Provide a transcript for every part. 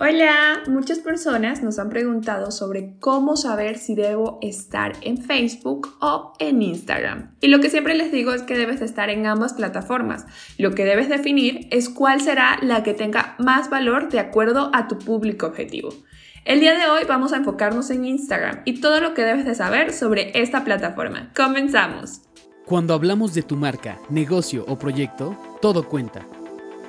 Hola, muchas personas nos han preguntado sobre cómo saber si debo estar en Facebook o en Instagram. Y lo que siempre les digo es que debes estar en ambas plataformas. Lo que debes definir es cuál será la que tenga más valor de acuerdo a tu público objetivo. El día de hoy vamos a enfocarnos en Instagram y todo lo que debes de saber sobre esta plataforma. Comenzamos. Cuando hablamos de tu marca, negocio o proyecto, todo cuenta.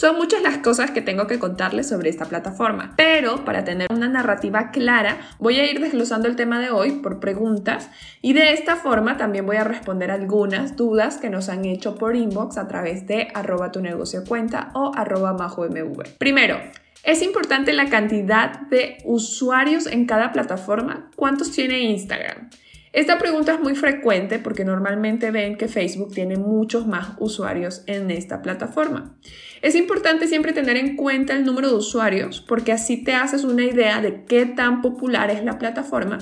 Son muchas las cosas que tengo que contarles sobre esta plataforma, pero para tener una narrativa clara voy a ir desglosando el tema de hoy por preguntas y de esta forma también voy a responder algunas dudas que nos han hecho por inbox a través de arroba tu negocio cuenta o arroba mv. Primero, ¿Es importante la cantidad de usuarios en cada plataforma? ¿Cuántos tiene Instagram? Esta pregunta es muy frecuente porque normalmente ven que Facebook tiene muchos más usuarios en esta plataforma. Es importante siempre tener en cuenta el número de usuarios porque así te haces una idea de qué tan popular es la plataforma,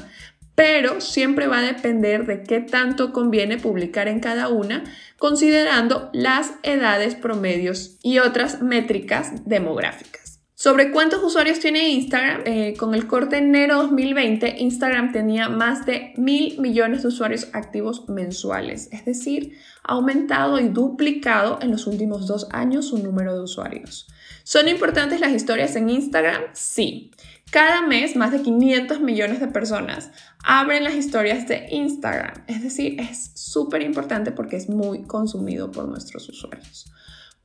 pero siempre va a depender de qué tanto conviene publicar en cada una, considerando las edades promedios y otras métricas demográficas. Sobre cuántos usuarios tiene Instagram, eh, con el corte enero 2020, Instagram tenía más de mil millones de usuarios activos mensuales, es decir, ha aumentado y duplicado en los últimos dos años su número de usuarios. ¿Son importantes las historias en Instagram? Sí. Cada mes más de 500 millones de personas abren las historias de Instagram, es decir, es súper importante porque es muy consumido por nuestros usuarios.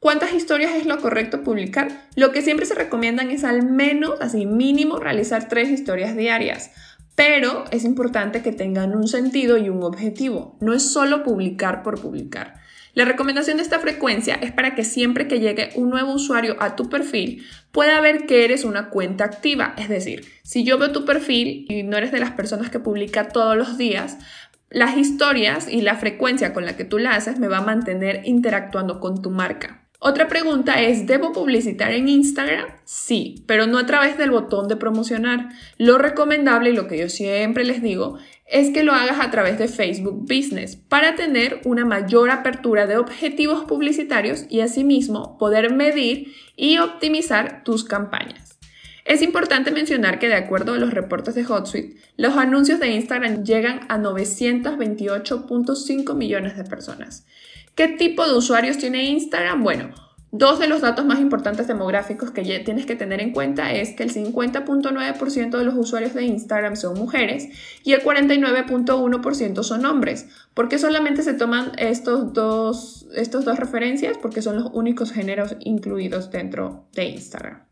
¿Cuántas historias es lo correcto publicar? Lo que siempre se recomiendan es al menos, así mínimo, realizar tres historias diarias. Pero es importante que tengan un sentido y un objetivo. No es solo publicar por publicar. La recomendación de esta frecuencia es para que siempre que llegue un nuevo usuario a tu perfil pueda ver que eres una cuenta activa. Es decir, si yo veo tu perfil y no eres de las personas que publica todos los días, las historias y la frecuencia con la que tú la haces me va a mantener interactuando con tu marca. Otra pregunta es, ¿debo publicitar en Instagram? Sí, pero no a través del botón de promocionar. Lo recomendable y lo que yo siempre les digo es que lo hagas a través de Facebook Business para tener una mayor apertura de objetivos publicitarios y asimismo poder medir y optimizar tus campañas. Es importante mencionar que de acuerdo a los reportes de HotSuite, los anuncios de Instagram llegan a 928.5 millones de personas. ¿Qué tipo de usuarios tiene Instagram? Bueno, dos de los datos más importantes demográficos que tienes que tener en cuenta es que el 50.9% de los usuarios de Instagram son mujeres y el 49.1% son hombres. ¿Por qué solamente se toman estos dos, estos dos referencias? Porque son los únicos géneros incluidos dentro de Instagram.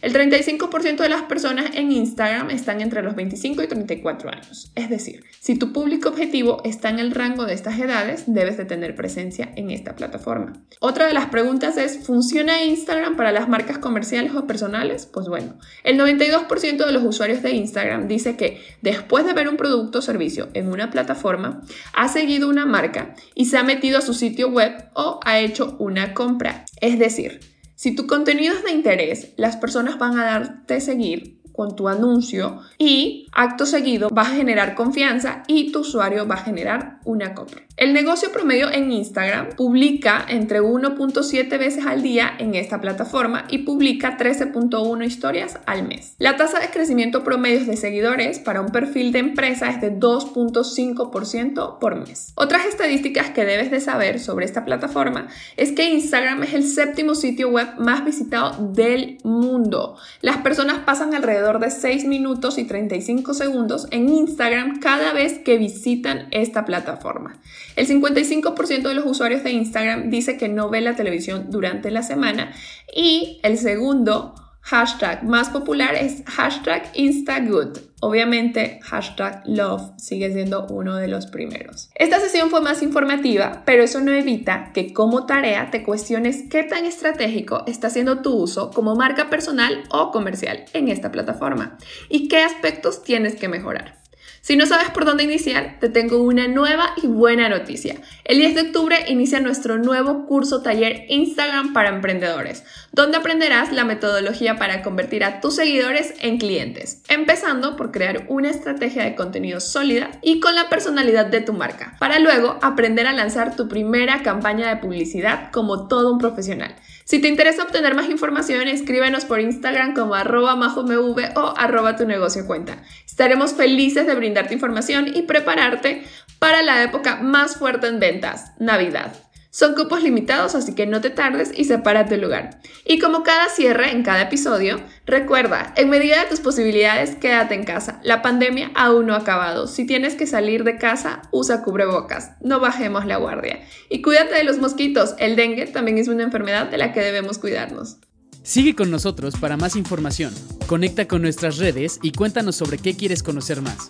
El 35% de las personas en Instagram están entre los 25 y 34 años. Es decir, si tu público objetivo está en el rango de estas edades, debes de tener presencia en esta plataforma. Otra de las preguntas es, ¿funciona Instagram para las marcas comerciales o personales? Pues bueno, el 92% de los usuarios de Instagram dice que después de ver un producto o servicio en una plataforma, ha seguido una marca y se ha metido a su sitio web o ha hecho una compra. Es decir, si tu contenido es de interés, las personas van a darte seguir con tu anuncio y acto seguido vas a generar confianza y tu usuario va a generar una compra. El negocio promedio en Instagram publica entre 1.7 veces al día en esta plataforma y publica 13.1 historias al mes. La tasa de crecimiento promedio de seguidores para un perfil de empresa es de 2.5% por mes. Otras estadísticas que debes de saber sobre esta plataforma es que Instagram es el séptimo sitio web más visitado del mundo. Las personas pasan alrededor de 6 minutos y 35 segundos en Instagram cada vez que visitan esta plataforma. El 55% de los usuarios de Instagram dice que no ve la televisión durante la semana y el segundo hashtag más popular es hashtag InstaGood. Obviamente, hashtag love sigue siendo uno de los primeros. Esta sesión fue más informativa, pero eso no evita que como tarea te cuestiones qué tan estratégico está siendo tu uso como marca personal o comercial en esta plataforma y qué aspectos tienes que mejorar. Si no sabes por dónde iniciar, te tengo una nueva y buena noticia. El 10 de octubre inicia nuestro nuevo curso taller Instagram para emprendedores, donde aprenderás la metodología para convertir a tus seguidores en clientes, empezando por crear una estrategia de contenido sólida y con la personalidad de tu marca, para luego aprender a lanzar tu primera campaña de publicidad como todo un profesional. Si te interesa obtener más información, escríbenos por Instagram como arroba majomv o arroba tu negocio cuenta. Estaremos felices de brindarte información y prepararte para la época más fuerte en ventas, Navidad. Son cupos limitados, así que no te tardes y sepárate el lugar. Y como cada cierre en cada episodio, recuerda, en medida de tus posibilidades, quédate en casa. La pandemia aún no ha acabado. Si tienes que salir de casa, usa cubrebocas. No bajemos la guardia. Y cuídate de los mosquitos. El dengue también es una enfermedad de la que debemos cuidarnos. Sigue con nosotros para más información. Conecta con nuestras redes y cuéntanos sobre qué quieres conocer más.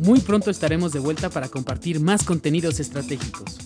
Muy pronto estaremos de vuelta para compartir más contenidos estratégicos.